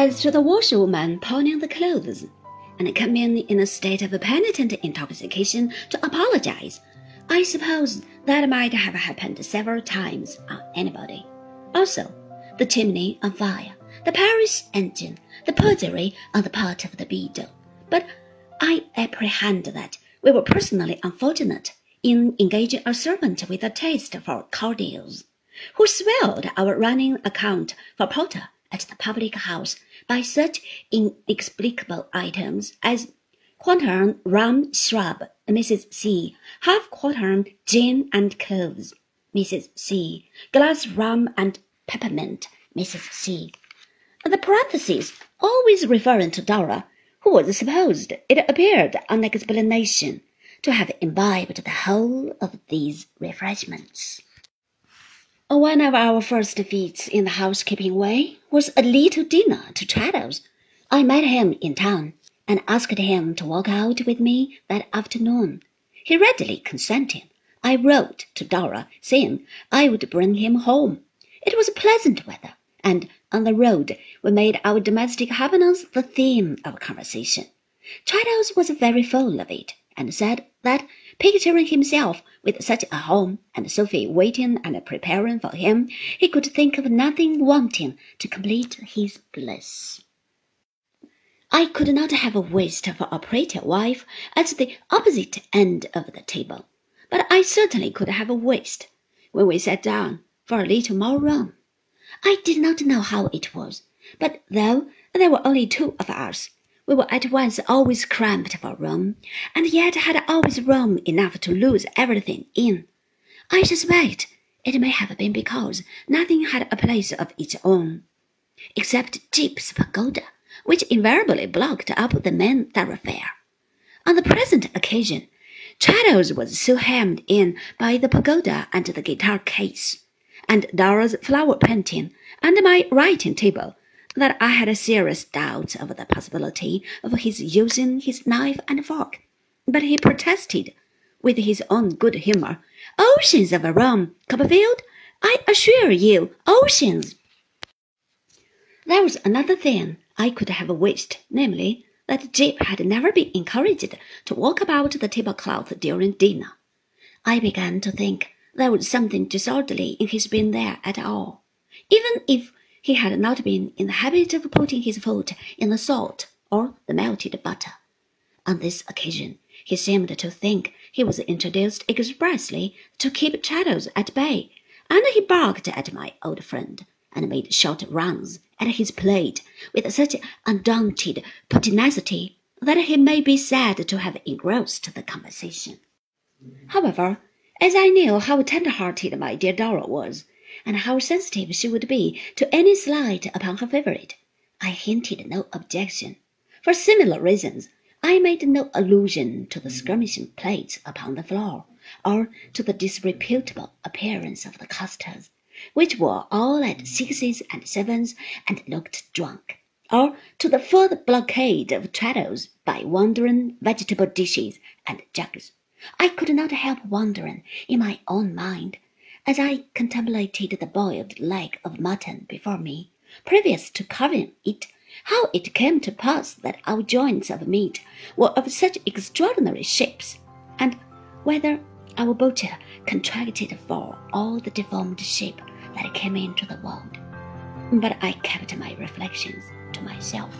As to the washerwoman pawning the clothes, and coming in a state of penitent intoxication to apologize, I suppose that might have happened several times on anybody. Also, the chimney on fire, the parish engine, the perjury on the part of the beadle. But I apprehend that we were personally unfortunate in engaging a servant with a taste for cordials, who swelled our running account for porter at the public house by such inexplicable items as quartern rum shrub, Mrs. C. Half quartern gin and cloves, Mrs. C. Glass rum and peppermint, Mrs. C. The parentheses always referring to Dora, who was supposed, it appeared on explanation, to have imbibed the whole of these refreshments. One of our first feats in the housekeeping way was a little dinner to Traddles. I met him in town and asked him to walk out with me that afternoon. He readily consented. I wrote to Dora saying I would bring him home. It was pleasant weather, and on the road we made our domestic happiness the theme of conversation. Traddles was very full of it, and said that, picturing himself with such a home, and Sophie waiting and preparing for him, he could think of nothing wanting to complete his bliss. I could not have a wished for a prettier wife at the opposite end of the table, but I certainly could have a wished, when we sat down, for a little more room. I did not know how it was, but though there were only two of us, we were at once always cramped for room, and yet had always room enough to lose everything in. I suspect it may have been because nothing had a place of its own, except Jip's pagoda which invariably blocked up the main thoroughfare. On the present occasion, Traddles was so hemmed in by the pagoda and the guitar case, and Dora's flower painting, and my writing table, that I had serious doubts of the possibility of his using his knife and fork. But he protested, with his own good humor, Oceans of room, Copperfield! I assure you, oceans! There was another thing I could have wished, namely, that Jip had never been encouraged to walk about the tablecloth during dinner. I began to think there was something disorderly in his being there at all, even if he had not been in the habit of putting his foot in the salt or the melted butter. On this occasion, he seemed to think he was introduced expressly to keep Traddles at bay, and he barked at my old friend and made short runs at his plate with such undaunted pertinacity that he may be said to have engrossed the conversation. However, as I knew how tender-hearted my dear Dora was, and how sensitive she would be to any slight upon her favorite, I hinted no objection. For similar reasons, I made no allusion to the skirmishing plates upon the floor, or to the disreputable appearance of the custards which were all at sixes and sevens and looked drunk, or to the further blockade of Traddles by wandering vegetable dishes and jugs. I could not help wondering in my own mind, as I contemplated the boiled leg of mutton before me, previous to carving it, how it came to pass that our joints of meat were of such extraordinary shapes, and whether our butcher contracted for all the deformed shape that came into the world. But I kept my reflections to myself.